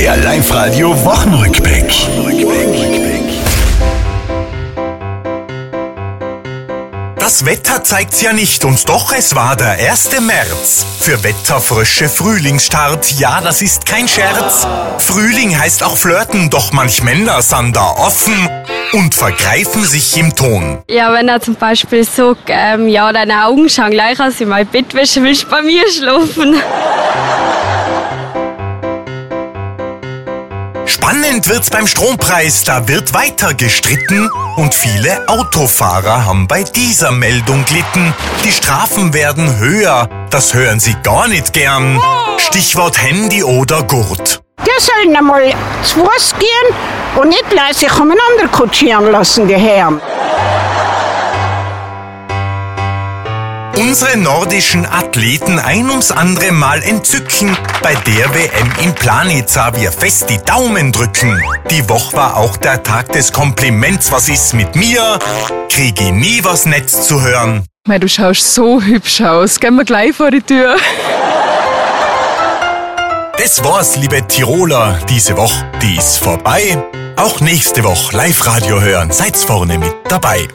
Der Live-Radio Wochenrückblick. Das Wetter zeigt's ja nicht und doch es war der 1. März. Für Wetterfrösche Frühlingsstart, ja, das ist kein Scherz. Frühling heißt auch flirten, doch manch Männer sind da offen und vergreifen sich im Ton. Ja, wenn er zum Beispiel sagt, ähm, ja, deine Augen schauen gleich aus wie meine Bettwäsche, willst du bei mir schlafen? Spannend wird's beim Strompreis, da wird weiter gestritten und viele Autofahrer haben bei dieser Meldung glitten. Die Strafen werden höher, das hören sie gar nicht gern. Stichwort Handy oder Gurt. Der sollen einmal zu Fuß gehen und nicht sich umeinander kutschieren lassen, die Herren. Unsere nordischen Athleten ein ums andere Mal entzücken. Bei der WM in Planica wir fest die Daumen drücken. Die Woche war auch der Tag des Kompliments. Was ist mit mir? Krieg ich nie was Netz zu hören. Mei, du schaust so hübsch aus. Gehen wir gleich vor die Tür. Das war's, liebe Tiroler. Diese Woche, die ist vorbei. Auch nächste Woche Live-Radio hören. Seid's vorne mit dabei.